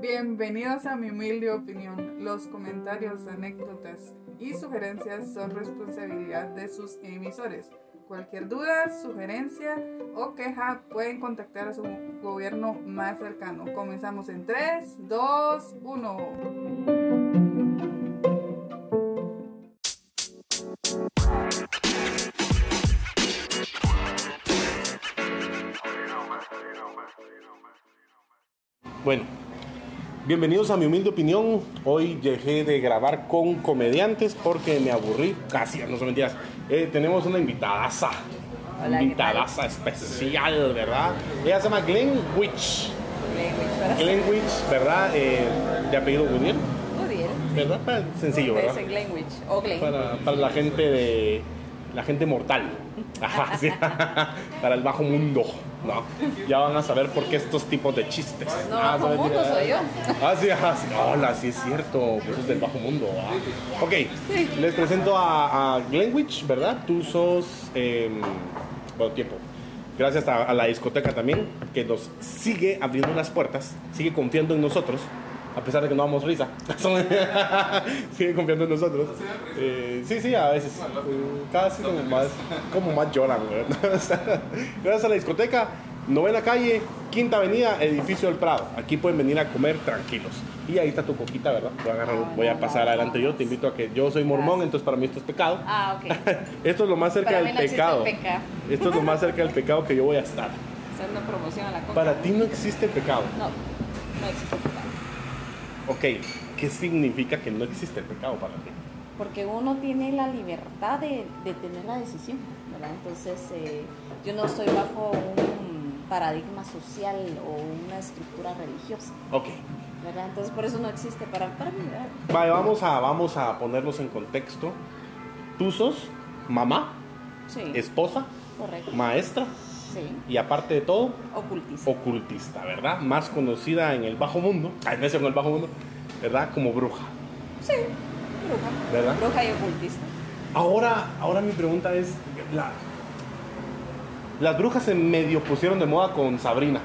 Bienvenidos a mi humilde opinión. Los comentarios, anécdotas y sugerencias son responsabilidad de sus emisores. Cualquier duda, sugerencia o queja pueden contactar a su gobierno más cercano. Comenzamos en 3, 2, 1. Bueno, bienvenidos a mi humilde opinión. Hoy dejé de grabar con comediantes porque me aburrí. Casi, no son mentiras. Eh, tenemos una invitadaza. Hola, ¿qué invitadaza especial, ¿verdad? Ella se llama Glenn Witch. Glenn Witch, ¿verdad? Eh, de apellido Goodyear, Goodyear. ¿verdad? Sencillo, ¿verdad? O para la gente de. La gente mortal. Ajá, sí. para el bajo mundo. No. Ya van a saber por qué estos tipos de chistes. No, Ah, bajo mundo soy yo. Ah, sí, ajá, sí. Hola, sí es cierto. Pues es del bajo mundo. ah. Ok, les presento a, a Glenwich, ¿verdad? Tú sos. Eh, bueno, tiempo. Gracias a, a la discoteca también, que nos sigue abriendo las puertas, sigue confiando en nosotros, a pesar de que no damos risa. sigue confiando en nosotros. Eh, sí, sí, a veces. Eh, Casi como más, como más lloran. Gracias a la discoteca, novena calle, quinta avenida, edificio del Prado. Aquí pueden venir a comer tranquilos. Y ahí está tu coquita, ¿verdad? Voy a, agarrar- voy a pasar adelante yo. Te invito a que yo soy mormón, entonces para mí esto es pecado. Ah, ok. Esto es lo más cerca Para del no pecado. Esto es lo más cerca del pecado que yo voy a estar. Hacer una promoción a la coca. Para ti no existe pecado. No, no existe pecado. Ok, ¿qué significa que no existe el pecado para ti? Porque uno tiene la libertad de, de tener la decisión, ¿verdad? Entonces, eh, yo no estoy bajo un paradigma social o una estructura religiosa, Ok, ¿verdad? Entonces, por eso no existe para, para mí, ¿verdad? vale, vamos a, vamos a ponernos en contexto. Tú sos mamá, Sí, esposa, correcto. maestra Sí, y aparte de todo, ocultista. ocultista, ¿verdad? Más conocida en el bajo mundo, a veces en el bajo mundo, ¿verdad? Como bruja, Sí, bruja. ¿verdad? Bruja y ocultista. Ahora, ahora mi pregunta es, la- las brujas se medio pusieron de moda con Sabrina.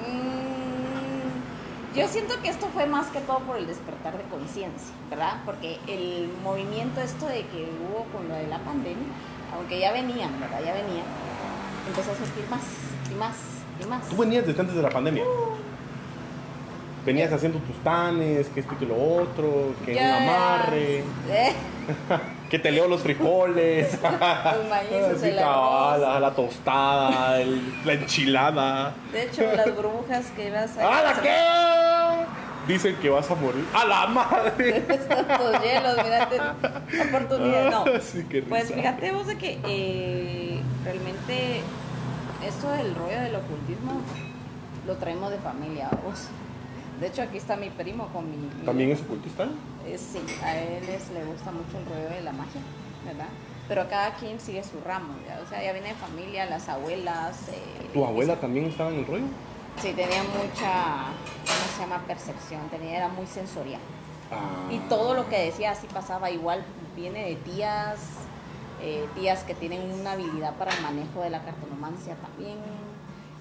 Mm, Yo siento que esto fue más que todo por el despertar de conciencia, ¿verdad? Porque el movimiento esto de que hubo con lo de la pandemia, aunque ya venían, ¿verdad? Ya venían, empezó a surgir más y más y más. Tú venías desde antes de la pandemia. Venías haciendo tus tanes, que esto y que lo otro, que un amarre, Eh, que te leo los frijoles, Los maíces, Así, el cabal, arroz. la, la tostada, el- la enchilada. De hecho, las brujas que ibas a... ¡A la qué! Dicen que vas a morir. ¡A la madre! Estos hielos, mírate, oportunidad, no. Sí, Pues fíjate vos de que eh, realmente esto del rollo del ocultismo lo traemos de familia, vos. De hecho, aquí está mi primo con mi... mi- ¿También es ocultista? eh, sí, a él es- le gusta mucho el rollo de la magia, ¿verdad? Pero cada quien sigue su ramo, ¿ya? O sea, ya viene de familia, las abuelas... eh, ¿Tu abuela también estaba en el rollo? Sí, tenía mucha, ¿cómo se llama? Percepción, tenía, era muy sensorial. Ah. Y todo lo que decía así pasaba igual, viene de tías, eh, tías que tienen una habilidad para el manejo de la cartonomancia también.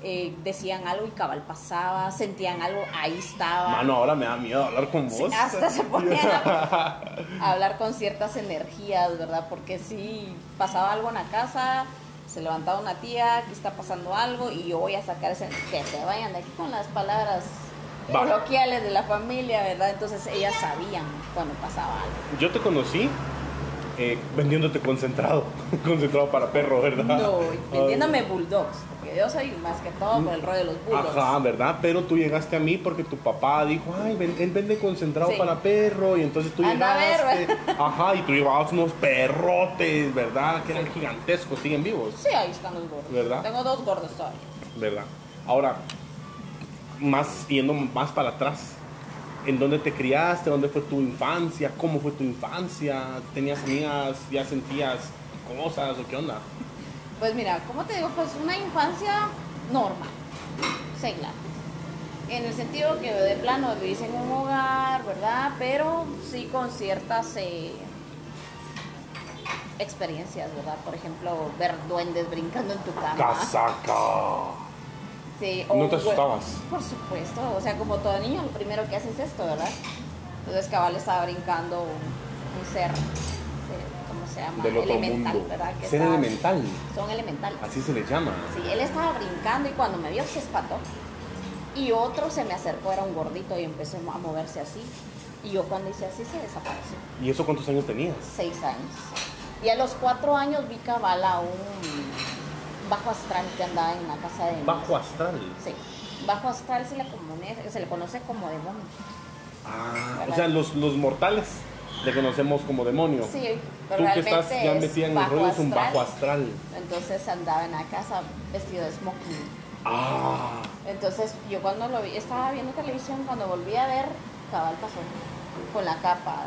Eh, decían algo y cabal pasaba, sentían algo, ahí estaba. Mano, ahora me da miedo hablar con Sí, vos. hasta se ponían a, a hablar con ciertas energías, ¿verdad? Porque si pasaba algo en la casa, se levantaba una tía, aquí está pasando algo y yo voy a sacar ese, que se vayan de aquí con las palabras coloquiales de la familia, ¿verdad? Entonces ellas sabían cuando pasaba algo. Yo te conocí eh, vendiéndote concentrado. concentrado para perro, ¿verdad? No, vendiéndome bulldogs, porque yo soy más que todo por el rollo de los bulldogs. Ajá, ¿verdad? Pero tú llegaste a mí porque tu papá dijo, ay, ven- él vende concentrado Sí. para perro. Y entonces tú Anda llegaste. Ajá, y tú llevabas unos perrotes, ¿verdad? Que eran gigantescos, siguen vivos, Sí, ahí están los gordos. ¿Verdad? Tengo dos gordos todavía. ¿verdad? Ahora, más yendo más para atrás. ¿En dónde te criaste? ¿Dónde fue tu infancia? ¿Cómo fue tu infancia? ¿Tenías amigas? ¿Ya sentías cosas o qué onda? Pues mira, ¿cómo te digo? Pues una infancia normal, seglar. En el sentido que de plano vivís en un hogar, ¿verdad? Pero sí con ciertas eh, experiencias, ¿verdad? Por ejemplo, ver duendes brincando en tu cama. ¡Casaca! Sí, ¿No te asustabas? Por supuesto, o sea, como todo niño, lo primero que hace es esto, ¿verdad? Entonces cabal estaba brincando un, un ser, ¿cómo se llama? Del otro elemental, mundo. ¿verdad? Que Ser estaba- elemental. Son elementales. Así se les llama. Sí, él estaba brincando y cuando me vio se espantó. Y otro se me acercó, era un gordito y empezó a moverse así. Y yo cuando hice así se desapareció. ¿Y eso cuántos años tenías? Seis años. Y a los cuatro años vi cabal a un bajo astral que andaba en la casa de... Bajo astral. Sí. Bajo astral se le, comune- se le conoce como demonio. Ah, o sea, los, los mortales le conocemos como demonios. Sí, pero Tú que realmente estás ya es metida en el rollo es un bajo astral. Entonces andaba en la casa vestido de smoking. Ah, Entonces yo cuando lo vi, estaba viendo televisión, cuando volví a ver, cabal pasó con la capa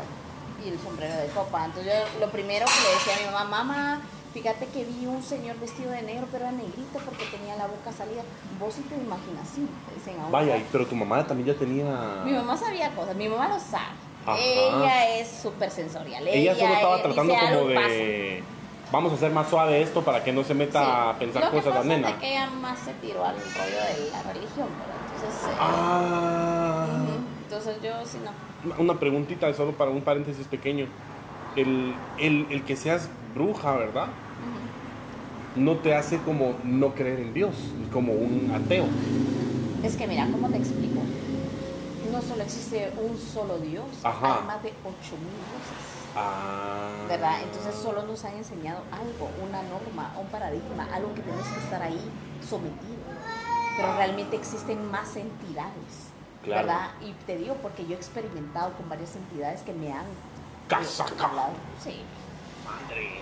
y el sombrero de copa. Entonces yo lo primero que le decía a mi mamá, mamá, fíjate que vi un señor vestido de negro, pero era negrito porque tenía la boca salida. Vos sí te imaginas, sí, dicen vaya, y- pero tu mamá también ya tenía. Mi mamá sabía cosas, mi mamá lo sabe. Ajá. Ella es súper sensorial. Ella solo estaba tratando como de. Vamos a hacer más suave esto para que no se meta Sí. a pensar Lo que cosas la pasa es nena. de que ella más se tiró al rollo de la religión, ¿verdad? Entonces, eh, Ah. entonces yo sí no. Una- Una preguntita, solo para un paréntesis pequeño. El, el, el que seas bruja, ¿verdad? No te hace como no creer en Dios, como un ateo. Es que mira, ¿cómo te explico? No solo existe un solo Dios, Ajá. hay más de 8000 dioses. Ah. ¿Verdad? Entonces solo nos han enseñado algo, una norma, un paradigma, algo que tenemos que estar ahí sometido. Pero realmente existen más entidades, Claro. ¿verdad? Y te digo porque yo he experimentado con varias entidades que me han Casaca. hablado. Sí. Madre.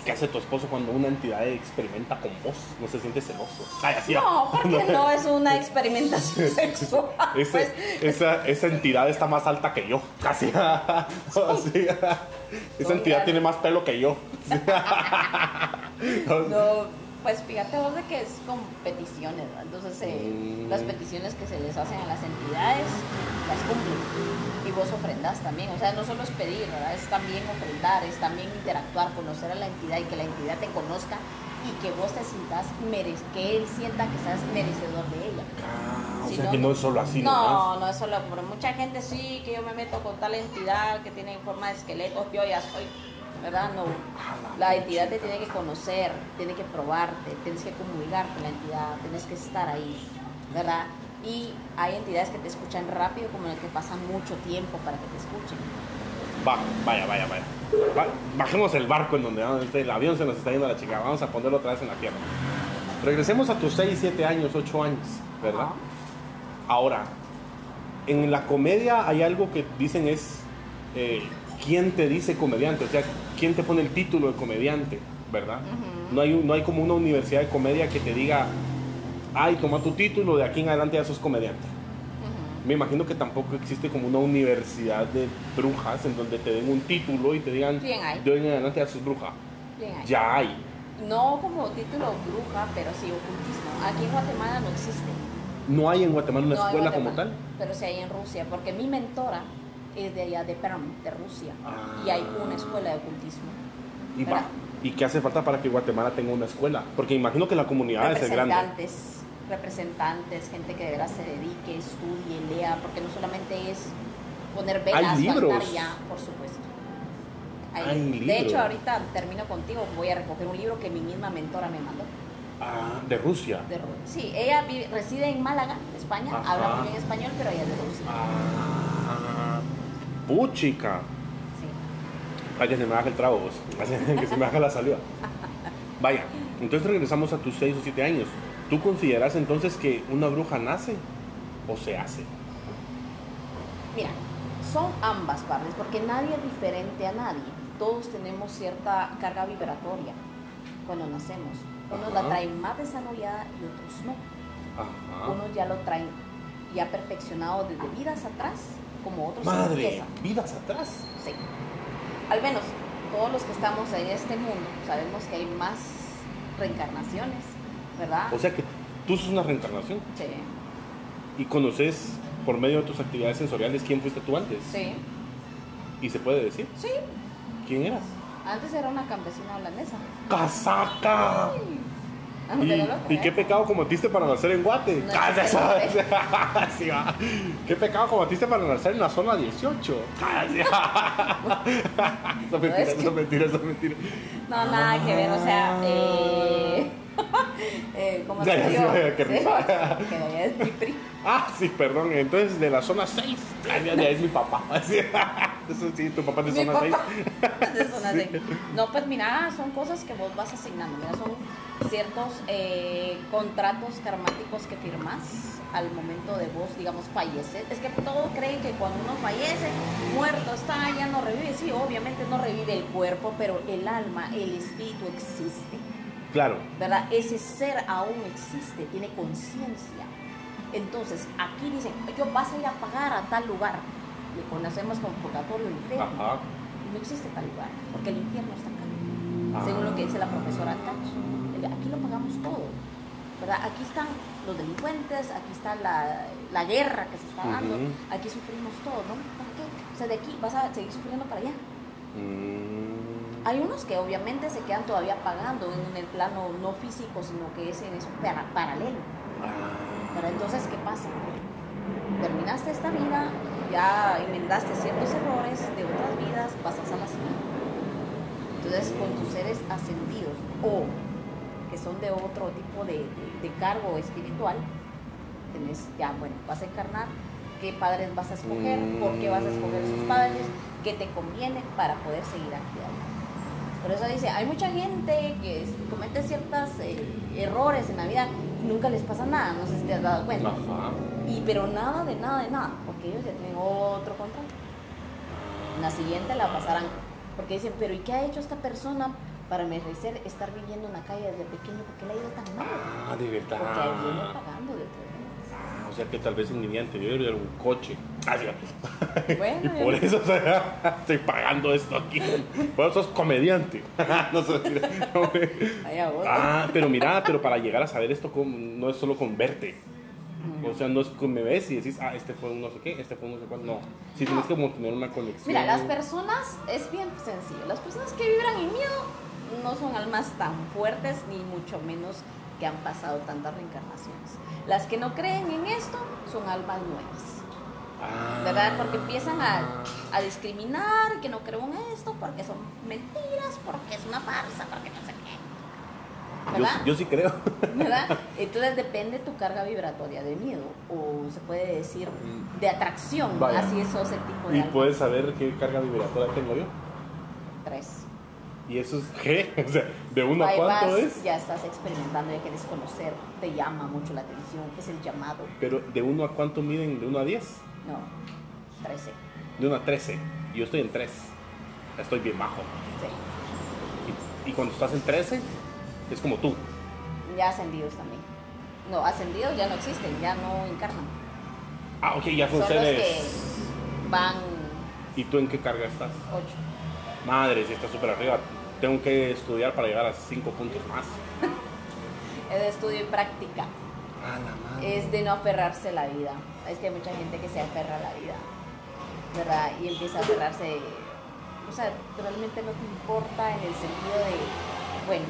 ¿Y qué hace tu esposo cuando una entidad experimenta con vos? ¿No se siente celoso? Ay, así. No, porque no es una experimentación sexual. Ese- pues, esa, esa entidad está más alta que yo, casi. Sí. Esa entidad tiene más pelo que yo. No, pues fíjate vos de que es con peticiones, ¿verdad? Entonces eh, Mm. las peticiones que se les hacen a las entidades las cumplen y vos ofrendas también, o sea, no solo es pedir, ¿verdad? Es también ofrendar, es también interactuar, conocer a la entidad y que la entidad te conozca y que vos te sientas, que él sienta que seas merecedor de ella. Ah, o Si sea no, que no no. es solo así No, nomás. no es solo, pero mucha gente sí, que yo me meto con tal entidad que tiene forma de esqueleto, yo ya soy, ¿verdad? No. La entidad te tiene que conocer, tiene que probarte, tienes que comulgar con la entidad, tienes que estar ahí, ¿verdad? Y hay entidades que te escuchan rápido, como las que pasan mucho tiempo para que te escuchen. Va, vaya, vaya, vaya. Va- bajemos el barco en donde el avión se nos está yendo a la chica. Vamos a ponerlo otra vez en la tierra. Regresemos a tus 6, 7 años, 8 años, ¿verdad? Ahora, en la comedia hay algo que dicen es eh, quién te dice comediante, o sea, quién te pone el título de comediante, ¿verdad? No, hay, no hay como una universidad de comedia que te diga, ay, toma tu título, de aquí en adelante ya sos comediante. Me imagino que tampoco existe como una universidad de brujas en donde te den un título y te digan, de hoy en adelante ya sos bruja. Ya hay. No como título bruja, pero sí ocultismo. Aquí en Guatemala no existe. No hay en Guatemala una No escuela como tal. Pero sí hay en Rusia, porque mi mentora es de allá de Perm, de Rusia. Ah. Y hay una escuela de ocultismo. Y, va. ¿Y qué hace falta para que Guatemala tenga una escuela? Porque imagino que la comunidad es grande. representantes, representantes, gente que de verdad se dedique, estudie, lea, porque no solamente es poner velas, libros. cantar y ya, por supuesto. Hay- Hay de libros. hecho, ahorita termino contigo, voy a recoger un libro que mi misma mentora me mandó. Ah, de Rusia. de sí, ella vive- reside en Málaga, España, Ajá. habla muy bien español, pero ella es de Rusia. Ah, puchica. Sí. Ay, que se me baja el trago, vos. que se me baja la saliva. Vaya, entonces regresamos a tus 6 o 7 años. ¿Tú consideras entonces que una bruja nace o se hace? Mira, son ambas partes, porque nadie es diferente a nadie. Todos tenemos cierta carga vibratoria cuando nacemos. Unos la traen más desarrollada y otros no. Ajá. Unos ya lo traen ya perfeccionado desde vidas atrás, como otros Madre, vidas atrás. Sí. Al menos todos los que estamos en este mundo sabemos que hay más reencarnaciones, ¿verdad? O sea que tú sos una reencarnación sí. y conoces por medio de tus actividades sensoriales quién fuiste tú antes. Sí. Y se puede decir Sí. quién eras. Antes era una campesina holandesa. ¡Casaca! ¿te ¿Y, y qué pecado cometiste para nacer en Guate? No Cállate, existe esa- Sí, va. ¿Qué pecado cometiste para nacer en la zona 18? Cállate. Son mentiras, son mentiras, son mentiras. No, nada que ver, o sea, eh, eh, ¿cómo Ya, sí, que es mi. Ah, sí, perdón. Entonces, de la zona 6. Ay, ya, es mi papá. Así. Eso sí, tu papá es de Mi zona 6. papá. De zona seis. No, pues mira, son cosas que vos vas asignando. Mira, son ciertos eh, contratos karmáticos que firmas al momento de vos, digamos, fallecer. Es que todos creen que cuando uno fallece, muerto está, ya no revive. Sí, obviamente no revive el cuerpo, pero el alma, el espíritu existe. Claro. ¿verdad? Ese ser aún existe, tiene conciencia. Entonces, aquí dicen, yo vas a ir a pagar a tal lugar. Le conocemos como purgatorio infierno. Ajá. Y no existe tal lugar, porque el infierno está acá. Ah. Según lo que dice la profesora Catch. Aquí lo pagamos todo. ¿verdad? Aquí están los delincuentes, aquí está la, la guerra que se está dando, aquí sufrimos todo, ¿no? ¿Para qué? O sea, de aquí vas a seguir sufriendo para allá. Mm. Hay unos que obviamente se quedan todavía pagando en el plano no físico, sino que es en eso para- paralelo. Ah. Pero entonces, ¿qué pasa? Terminaste esta vida, ya enmendaste ciertos errores de otras vidas, pasas a la siguiente. Entonces, con tus seres ascendidos o que son de otro tipo de, cargo espiritual, tenés ya, bueno, vas a encarnar, qué padres vas a escoger, por qué vas a escoger esos padres, qué te conviene para poder seguir aquí adelante. Por eso dice, hay mucha gente que comete ciertos errores en la vida y nunca les pasa nada, no sé si te has dado cuenta. Ajá. Y pero nada de nada de nada, porque ellos ya tienen otro contrato. En la siguiente la pasarán, porque dicen, pero ¿y qué ha hecho esta persona para merecer estar viviendo en la calle desde pequeño? ¿Por qué le ha ido tan mal? Ah, de verdad. Porque viene pagando de todo. O sea que tal vez en mi vida anterior era un coche. Ah, sí. Bueno, Y por eso o sea, estoy pagando esto aquí. Por eso sos comediante. no sé. Vaya vos. Ah, pero mira, pero para llegar a saber esto como- no es solo con verte. O sea, no es que me ves y decís, ah, este fue un no sé qué, este fue un no sé cuál. No. Sí, tienes que como tener una conexión. Mira, las personas, es bien sencillo, las personas que vibran en miedo no son almas tan fuertes ni mucho menos que han pasado tantas reencarnaciones. Las que no creen en esto son almas nuevas. Ah. ¿verdad? Porque empiezan a, a discriminar, que no creo en esto, porque son mentiras, porque es una farsa, porque no sé qué. Yo, ¿Verdad? yo sí creo. ¿Verdad? Entonces depende tu carga vibratoria de miedo, o se puede decir de atracción, Vaya. así es ese tipo de Y puedes saber qué carga vibratoria tengo yo. Tres. Y eso es G. O sea, de uno a cuánto es. Ya estás experimentando, ya quieres conocer, te llama mucho la atención, es el llamado. Pero de uno a cuánto miden, de uno a 10. No, 13. De uno a 13. Y yo estoy en 3. Estoy bien bajo. Sí. Y, y cuando estás en 13, es como tú. Ya ascendidos también. No, ascendidos ya no existen, ya no encarnan. Ah, ok, ya son Son los seres. que van ¿Y tú en qué carga estás? 8. Madre, si estás súper arriba. Tengo que estudiar para llegar a 5 puntos más. Es de estudio y práctica. Ah, la madre. Es de no aferrarse a la vida. Es que hay mucha gente que se aferra a la vida. ¿Verdad? Y empieza a aferrarse. O sea, realmente no te importa en el sentido de, bueno,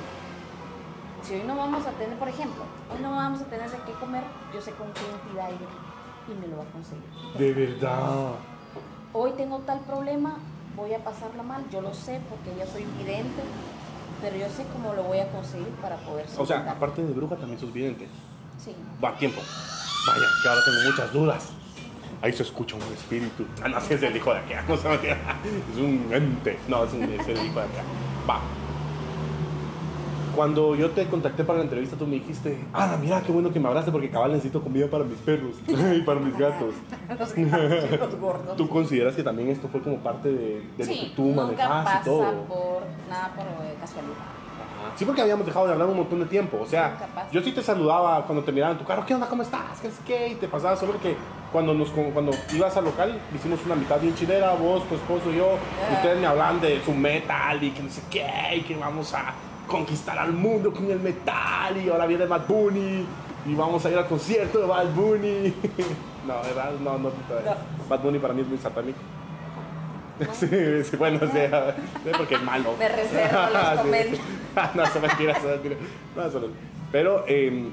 si hoy no vamos a tener, por ejemplo, hoy no vamos a tener de qué comer, yo sé con qué entidad ir y me lo va a conseguir. De verdad. hoy tengo tal problema, voy a pasarla mal, yo lo sé porque ya soy vidente, pero yo sé cómo lo voy a conseguir para poder O sea, aparte de bruja, también sos vidente. Sí. Va, tiempo. Vaya, que ahora tengo muchas dudas. Ahí se escucha un espíritu. Ah, no, sí es el hijo de acá. No. Es un ente. No, es, un, es el hijo de acá. Va. Cuando yo te contacté para la entrevista, tú me dijiste, Ana, mira qué bueno que me abraste porque cabal necesito comida para mis perros y para mis gatos. Los gatos, los gordos. ¿Tú consideras que también esto fue como parte de, de lo sí, que tú y todo? por nada por casualidad. Sí, porque habíamos dejado de hablar un montón de tiempo. O sea, yo sí te saludaba cuando te miraba en tu carro. ¿Qué onda? ¿Cómo estás? ¿Qué es qué? Y te pasaba solo que cuando, nos, cuando ibas al local hicimos una mitad bien chilera, vos, tu esposo y yo. Y Ah. ustedes me hablaban de su metal y que no sé qué. Y que vamos a conquistar al mundo con el metal. Y ahora viene Bad Bunny. Y vamos a ir al concierto de Bad Bunny. no, ¿verdad? No, no, no. Bad Bunny para mí es muy satánico. ¿no? Sí, sí, bueno, o sea, sí, porque es malo. Me reservo los Sí. comentarios. no, son mentiras, son mentiras. No, son- Pero, eh,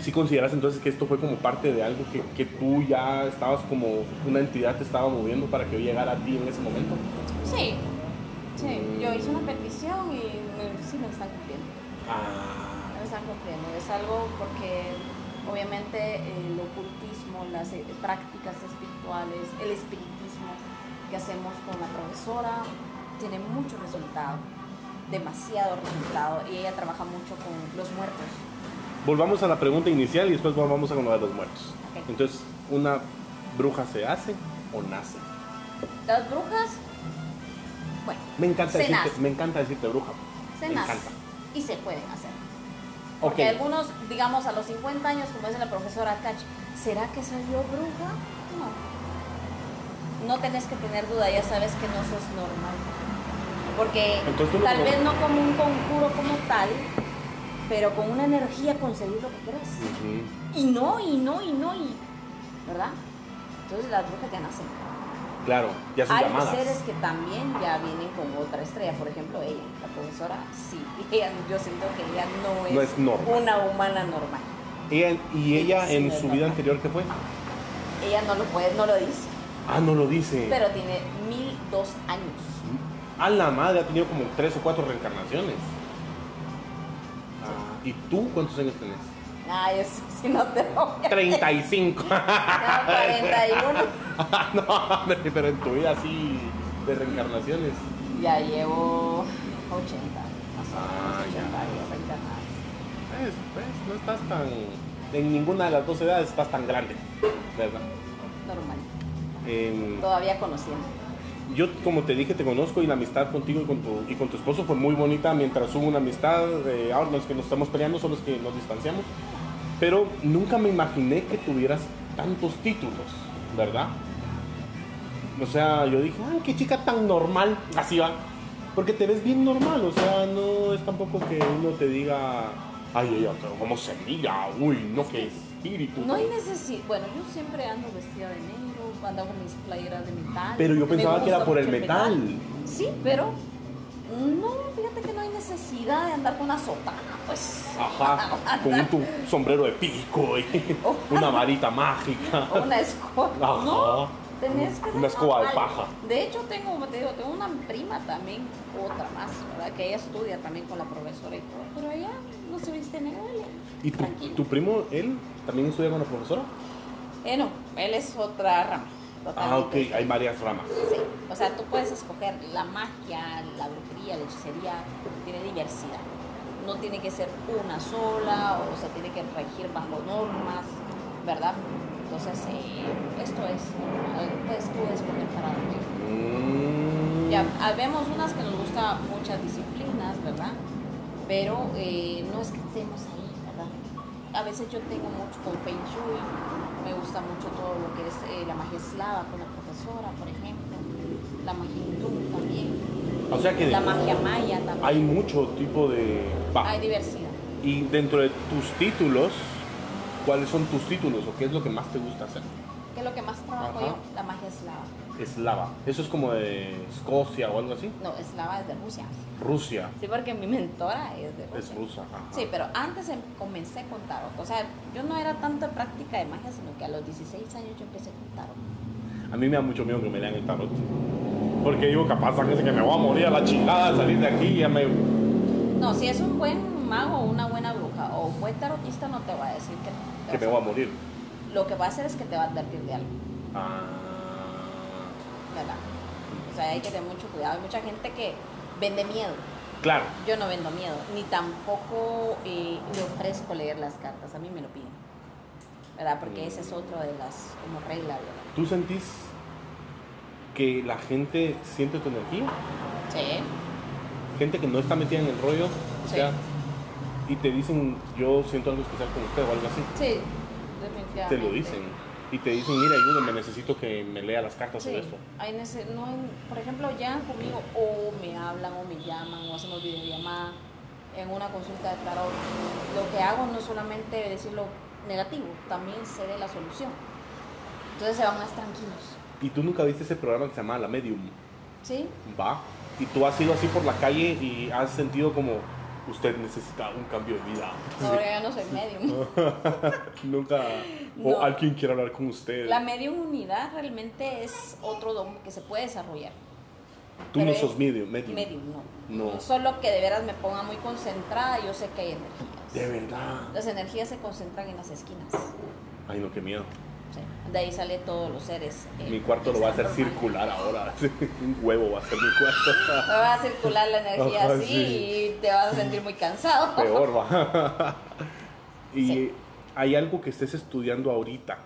si consideras entonces que esto fue como parte de algo que, que tú ya estabas como una entidad te estaba moviendo para que llegara a ti en ese momento. Sí, sí. Yo hice una petición y me- sí me están cumpliendo. Ah, Me están cumpliendo. Es algo porque obviamente el ocultismo, las eh, prácticas espirituales, el espiritismo que hacemos con la profesora tiene mucho resultado, demasiado resultado. Y ella trabaja mucho con los muertos. volvamos a la pregunta inicial y después volvamos a lo de los muertos. Ok. Entonces, ¿una bruja se hace o nace? Las brujas, bueno, Me encanta, Se decirte, nace. me encanta decirte bruja. se me encanta. y se pueden hacer. Porque algunos, digamos, a los 50 años, como dice la profesora Kach, ¿será que soy yo bruja? No. No tenés que tener duda, ya sabes que no sos normal. Porque Entonces tal vez no como un conjuro como tal, pero con una energía conseguir lo que quieras. Y no, y no, y no, y. ¿Verdad? Entonces las brujas ya nacen. Claro, ya son Hay llamadas. seres que también ya vienen con otra estrella, por ejemplo ella, la profesora, sí, ella, yo siento que ella no es, No es normal. una humana normal. Ella- ¿Y ella Sí, en no su vida normal. anterior qué fue? Ella no lo puede, no lo dice, Ah, no lo dice. pero tiene mil dos años. A la madre ha tenido como tres o cuatro reencarnaciones. Ah, ¿Y tú cuántos años tenés? Ay, eso sí no te voy a 35. No, 41. no, hombre, pero en tu vida así de reencarnaciones. Ya llevo 80, más o Ah, menos, ya. 80 años reencarnadas. Pues, pues, no estás tan. En ninguna de las dos edades estás tan grande, ¿verdad? Normal, Em, todavía conociendo. yo, como te dije, te conozco y la amistad contigo y con tu, y con tu esposo fue muy bonita mientras hubo una amistad. eh, ahora los que nos estamos peleando son los que nos distanciamos. Pero nunca me imaginé que tuvieras tantos títulos, ¿verdad? O sea, yo dije, ay, qué chica tan normal. Así va. Porque te ves bien normal, o sea, no es tampoco que uno te diga, ay, ella, pero cómo se mira, uy, no, qué espíritu. No hay necesidad. Bueno, yo siempre ando vestida de negro, ando con mis playeras de metal. Pero yo pensaba que era por el metal. Sí, pero no, fíjate que no hay necesidad de andar con una sotana, pues. Ajá, con un tu sombrero de pico y una varita mágica. O una escoba. Ajá. No, tenés que ser Una escoba de paja. De hecho, tengo, te digo, tengo una prima también, otra más, ¿verdad? Que ella estudia también con la profesora y todo, pero ella no se viste ella, ¿Y tu, tu primo, él, también estudia con la profesora? Eh, no, él es otra rama. Ah, ok, hay varias ramas. Sí, o sea, tú puedes escoger la magia, la brujería, la hechicería, tiene diversidad. No tiene que ser una sola, o sea, tiene que regir bajo normas, ¿verdad? Entonces, eh, esto es, normal, puedes tú escoger para dónde. Mm, Ya, vemos unas que nos gusta muchas disciplinas, ¿verdad? Pero eh, no es que estemos ahí, ¿verdad? A veces yo tengo mucho con Feng Shui, me gusta mucho todo lo que es eh, la magia eslava con la profesora, por ejemplo, la magia hindú también, O sea que la magia maya también. hay mucho tipo de... Hay diversidad. Y dentro de tus títulos, ¿cuáles son tus títulos o qué es lo que más te gusta hacer? ¿Qué es lo que más trabajo Ajá. yo? La magia eslava. Eslava. ¿Eso es como de Escocia o algo así? No, eslava es de Rusia. Rusia. Sí, porque mi mentora es de Rusia. Es rusa. ajá. Sí, pero antes em- comencé con tarot. O sea, yo no era tanto de práctica de magia, sino que a los 16 años yo empecé con tarot. A mí me da mucho miedo que me lean el tarot. Porque digo, capaz que me voy a morir a la chingada al salir de aquí y ya me... No, si es un buen mago o una buena bruja o un buen tarotista, no te va a decir que, te que me voy a morir. Lo que va a hacer es que te va a advertir de algo, Ah. ¿verdad? O sea, hay que tener mucho cuidado. Hay mucha gente que vende miedo. Claro. Yo no vendo miedo, ni tampoco eh, le ofrezco leer las cartas. A mí me lo piden, ¿verdad? Porque esa es otra de las como reglas, ¿verdad? ¿Tú sentís que la gente siente tu energía? Sí. Gente que no está metida en el rollo, o Sí. sea, y te dicen, yo siento algo especial con usted o algo así. Sí, Te lo dicen. Y te dicen, mira, ayúdame, necesito que me lea las cartas Sí, o esto. hay nece- no hay- por ejemplo, llegan conmigo o me hablan o me llaman o hacemos videollamada en una consulta de tarot. Lo que hago no es solamente decir lo negativo, también se dé la solución. Entonces se van más tranquilos. Y tú nunca viste ese programa que se llamaba La Medium. Sí. Va. Y tú has ido así por la calle y has sentido como usted necesita un cambio de vida. No, yo no soy medium. Nunca. O No. alguien quiere hablar con usted. La mediumnidad realmente es otro don que se puede desarrollar. Tú pero no sos medium. medium. Medium, no. No. Solo que de veras me ponga muy concentrada, yo sé que hay energías. De verdad. Las energías se concentran en las esquinas. Ay, no, qué miedo. De ahí salen todos los seres. eh, Mi cuarto lo va a hacer circular ahora. un huevo va a ser mi cuarto. Va a circular la energía Ajá, así sí. y te vas a sentir muy cansado. Peor va. y Sí. hay algo que estés estudiando ahorita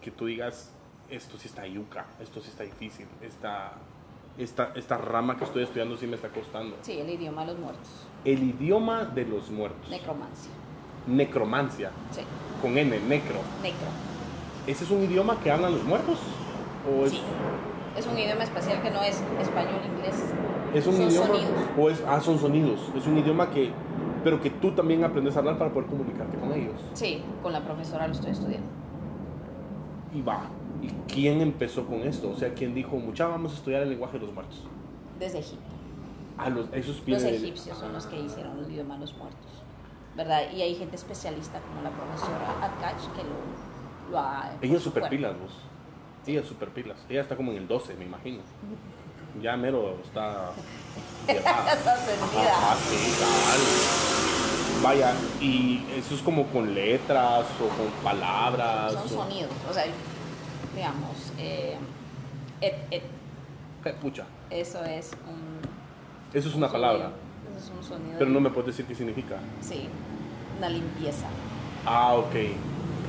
que tú digas, esto sí está yuca, esto sí está difícil, esta, esta, esta rama que estoy estudiando sí me está costando. Sí, el idioma de los muertos. El idioma de los muertos. Necromancia. Necromancia. Sí, Con N, necro. necro. ¿Ese es un idioma que hablan los muertos? ¿O es, Sí. Es un idioma especial que no es español, inglés. es un son idioma? sonidos. ¿O es, ah, son sonidos. Es un idioma que, pero que tú también aprendes a hablar para poder comunicarte con ellos. Sí, con la profesora lo estoy estudiando. Y va. ¿Y quién empezó con esto? O sea, ¿quién dijo, mucha, vamos a estudiar el lenguaje de los muertos? Desde Egipto. Ah, los, esos Los egipcios son los que hicieron el idioma de los muertos. ¿Verdad? Y hay gente especialista como la profesora Akach que lo, lo. Ella es super pilas, vos. Ella es super pilas. Ella está como en el 12, me imagino. Ya mero está llevada. Está sí. Vaya, y eso es como con letras o con palabras. Son o- sonidos. O sea, digamos, eh, et, et, Eh, Pucha, eso es un. eso es una un palabra. Eso es un sonido. Pero no me puedes decir qué significa. Sí, una limpieza. Ah, ok.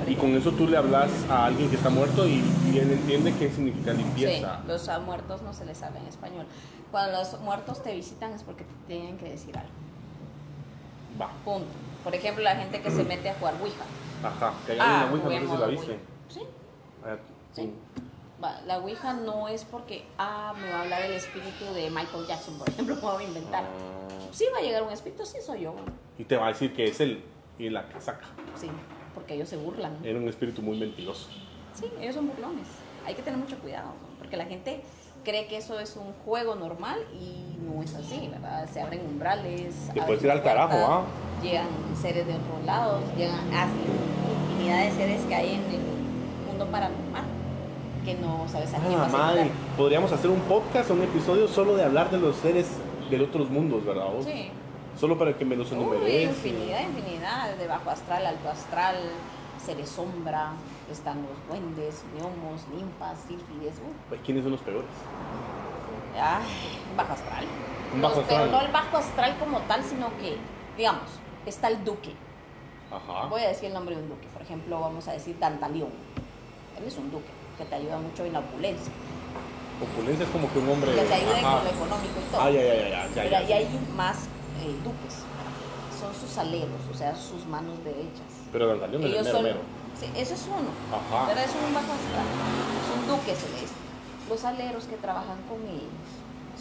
Y con eso tú le hablas a alguien que está muerto y, él entiende qué significa limpieza. Sí, los muertos no se les habla en español. Cuando los muertos te visitan es porque te tienen que decir algo. Va. Punto. Por ejemplo, la gente que se mete a jugar Ouija. Ajá. Que hay Ah, una Ouija, no sé si la viste. Sí. Ah, Sí. Va, La Ouija no es porque, ah, me va a hablar el espíritu de Michael Jackson, por ejemplo, me voy a inventar. Ah, Sí va a llegar un espíritu, sí soy yo. y te va a decir que es él y la casaca. Sí, porque ellos se burlan. Era un espíritu muy mentiroso. Sí, ellos son burlones. Hay que tener mucho cuidado, ¿no? porque la gente cree que eso es un juego normal y no es así, ¿verdad? Se abren umbrales. Te puedes ir al carajo, ¿ah? Llegan seres de otros lados, llegan así infinidad de seres que hay en el mundo paranormal que no sabes a quién Ah, vas a madre. invitar. Podríamos hacer un podcast un episodio solo de hablar de los seres de otros mundos, ¿verdad? vos? Sí. Solo para que me los Uy, enumeres. infinidad, infinidad, de bajo astral, alto astral, seres sombra, están los duendes, gnomos, ninfas, sílfides, uh, ¿Quiénes son los peores? ay, bajo astral. Bajo Los- astral. no el bajo astral como tal, sino que, digamos, está el duque. Ajá. Voy a decir el nombre de un duque, por ejemplo, vamos a decir Dantalión. Él es un duque que te ayuda mucho en la opulencia, Opulencia es como que un hombre. que te ayuda en Ajá. lo económico y todo. Ah, ya, ya, ya, ya, Pero ahí hay más eh, duques, son sus aleros, o sea, sus manos derechas. Pero Dandalión es el mero son, mero. sí, eso es uno, Ajá. pero es un bajo astral, es un duque se le dice. Los aleros que trabajan con ellos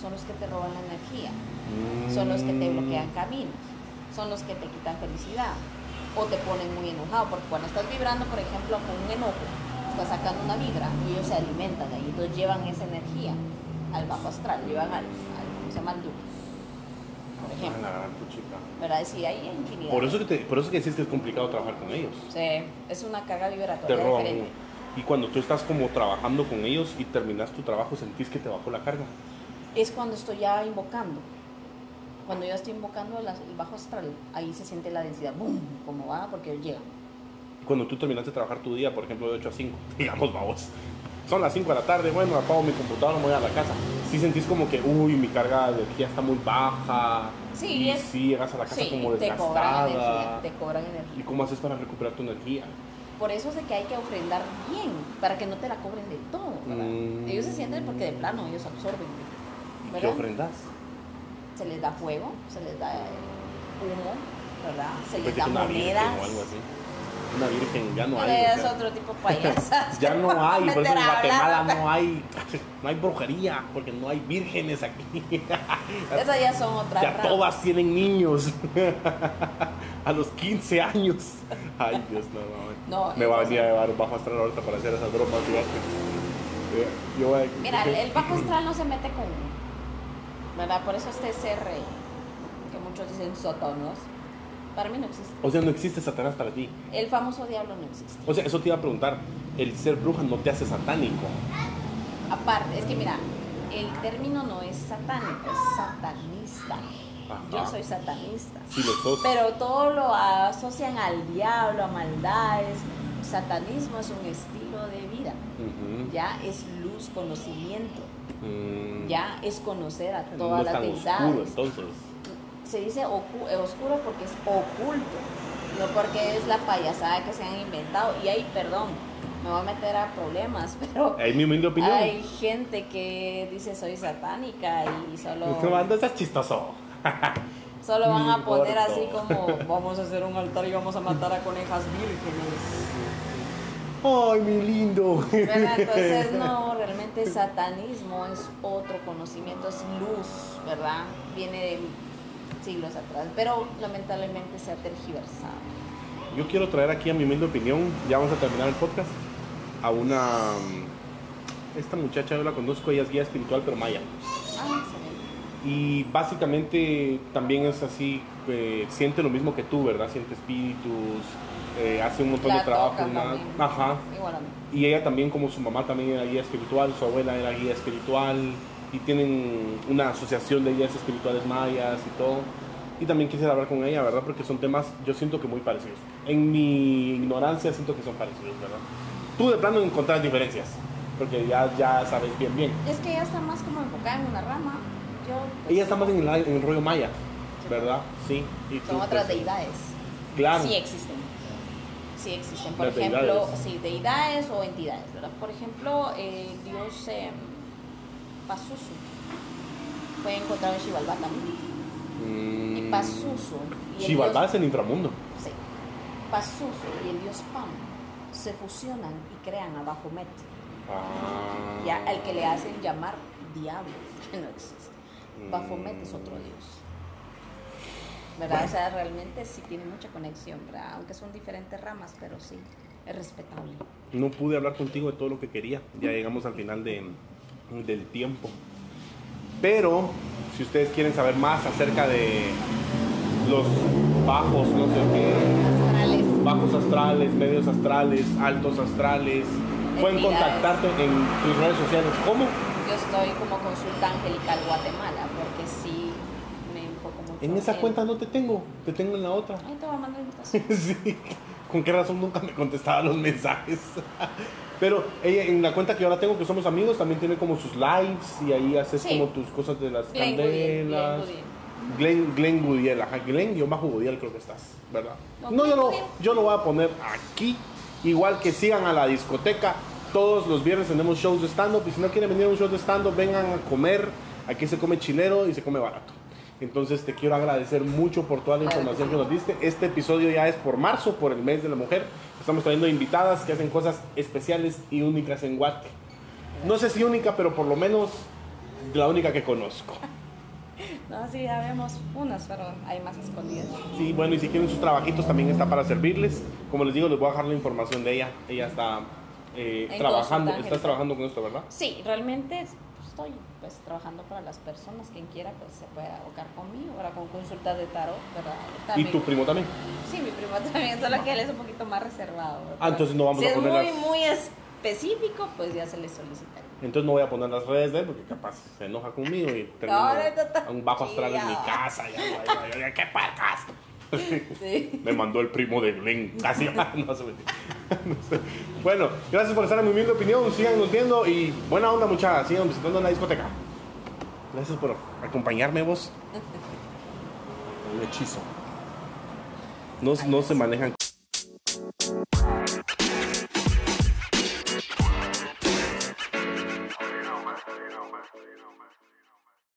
son los que te roban la energía, son los que te Mm. bloquean caminos, son los que te quitan felicidad o te ponen muy enojado, porque cuando estás vibrando, por ejemplo, con un enojo, estás sacando una vibra y ellos se alimentan ahí, entonces llevan esa energía al bajo astral, llevan al, al ¿cómo se llama? Al duque, por ejemplo, la gran puchica. ¿verdad? Sí, hay infinidad. Por eso que te, por eso que decís que es complicado trabajar con ellos. Sí, es una carga Te vibratoria roban diferente. uno. Y cuando tú estás como trabajando con ellos y terminas tu trabajo, sentís que te bajó la carga. es cuando estoy ya invocando. Cuando yo estoy invocando el bajo astral, ahí se siente la densidad, ¡boom! Como va, porque llega. Cuando tú terminaste de trabajar tu día, por ejemplo, de 8 a 5, digamos, vamos. Son las 5 de la tarde, bueno, apago mi computadora, me voy a la casa. Sí sentís como que, uy, mi carga de energía está muy baja. Sí, y es- sí, llegas a la casa Sí, como te cobran energía, desgastada. te cobran ¿Y energía. cómo haces para recuperar tu energía? Por eso es de que hay que ofrendar bien, para que no te la cobren de todo, ¿verdad? Mm. Ellos se sienten porque de plano ellos absorben. ¿Y qué ¿verdad? ofrendas? Se les da fuego, se les da eh, humo, ¿verdad? Se les da virgen monedas. o algo así. Una virgen ya no hay. o es sea, otro tipo de payasas. Ya no hay, por eso en Guatemala no hay, no hay brujería, porque no hay vírgenes aquí. Esas ya son otras Ya ramas. todas tienen niños. A los 15 años. Ay, Dios, no, no. No, Me va a venir a llevar bajo astral ahorita para hacer esas bromas. Eh, Yo voy a- Mira, el, bajo astral no se mete con, ¿verdad? Por eso este ser eh, que muchos dicen Satanás, para mí no existe. O sea, no existe Satanás para ti. El famoso diablo no existe. O sea, eso te iba a preguntar. El ser bruja no te hace satánico. Aparte, es que mira, el término no es satánico, es satanista. Ajá. Yo soy satanista. Sí lo sos. Pero todo lo asocian al diablo, a maldades. Satanismo es un estilo de vida. Ya es luz, conocimiento. Mm, Ya es conocer a no todas es las oscuro, deidades. entonces. Se dice ocu- eh, oscuro porque es oculto, no porque es la payasada que se han inventado. Y ahí, perdón, me voy a meter a problemas, pero Es mi opinión. hay gente que dice soy satánica y solo, ¿Qué chistoso? solo van a poner así como vamos a hacer un altar y vamos a matar a conejas vírgenes. Ay, mi lindo. Entonces, no, realmente satanismo es otro conocimiento, es luz, ¿verdad? Viene de siglos atrás, pero lamentablemente se ha tergiversado. Yo quiero traer aquí a mi humilde opinión, ya vamos a terminar el podcast, a una... Esta muchacha yo la conozco, ella es guía espiritual, pero maya. Ah, excelente. Y básicamente también es así, eh, siente lo mismo que tú, ¿verdad? Siente espíritus, eh, hace un montón La de trabajo. también. Ajá. Igual a mí. Y ella también, como su mamá también era guía espiritual, su abuela era guía espiritual, y tienen una asociación de guías espirituales mayas y todo. Y también quisiera hablar con ella, ¿verdad? Porque son temas, yo siento que muy parecidos. En mi ignorancia siento que son parecidos, ¿verdad? Tú de plano encontrás diferencias, porque ya, ya sabes bien, bien. Es que ella está más como enfocada en una rama. Yo, pues, Ella está más en el, en el rollo maya, ¿verdad? Sí. Y tú, Son otras pues, deidades. Claro. Sí existen. Sí existen. Por Las ejemplo, deidades. sí, deidades o entidades, ¿verdad? Por ejemplo, eh, Dios eh, Pazuzu fue encontrado en Xibalbá también. Mm, Y Pazuzu y el Xibalbá dios- es el inframundo. Sí. Pazuzu y el dios Pam se fusionan y crean a Baphomet, Ah. ya al que le hacen llamar diablo, que no existe. Mm. Baphomet es otro dios. ¿Verdad? O sea, realmente sí tiene mucha conexión, ¿verdad? Aunque son diferentes ramas, pero sí, es respetable. No pude hablar contigo de todo lo que quería. Ya llegamos al final de, del tiempo. Pero, si ustedes quieren saber más acerca de los bajos, no sé qué, Astrales. bajos astrales, medios astrales, altos astrales, pueden contactarte en tus redes sociales. ¿Cómo? Yo estoy como consulta angelical Guatemala, porque sí me enfoco mucho. En esa cuenta no te tengo, te tengo en la otra. Ahí te voy a mandar invitación. Sí. ¿Con qué razón nunca me contestaba los mensajes? Pero ella en la cuenta que ahora tengo, que somos amigos, también tiene como sus lives y ahí haces Sí. como tus cosas de las Glenn candelas. Glenn Glenn, Goodyear, ajá, Glenn yo bajo Goodyear creo que estás, ¿verdad? No, No, yo lo, yo lo voy a poner aquí, igual que sigan a la discoteca. Todos los viernes tenemos shows de stand-up y si no quieren venir a un show de stand-up, vengan a comer. Aquí se come chilero y se come barato. Entonces te quiero agradecer mucho por toda la información que nos diste. Este episodio ya es por marzo, por el mes de la mujer. Estamos trayendo invitadas que hacen cosas especiales y únicas en Guate. No sé si única, pero por lo menos la única que conozco. No, sí, ya vemos unas, pero hay más escondidas. Sí, bueno, y si quieren sus trabajitos también está para servirles. Como les digo, les voy a dejar la información de ella. Ella está eh, trabajando, estás trabajando con esto, ¿verdad? Sí, realmente estoy pues trabajando para las personas. Quien quiera pues se puede abocar conmigo, ahora con consultas de tarot, ¿verdad? Y tu primo también. Sí, mi primo también, solo que él es un poquito más reservado. ¿verdad? Ah, entonces no vamos si a es poner muy, las- muy específico, pues ya se le solicita. Entonces no voy a poner las redes de él porque capaz se enoja conmigo y termino No, no, no, no. un bajo astral en mi casa. Ya, ya, ¡Qué parcas! Sí. Me mandó el primo de Glenn. Casi. no, se Bueno, gracias por estar en mi humilde opinión. Sigan nutriendo y buena onda, muchachas. Sigan visitando la discoteca. Gracias por acompañarme, vos. Un hechizo. No, no se manejan.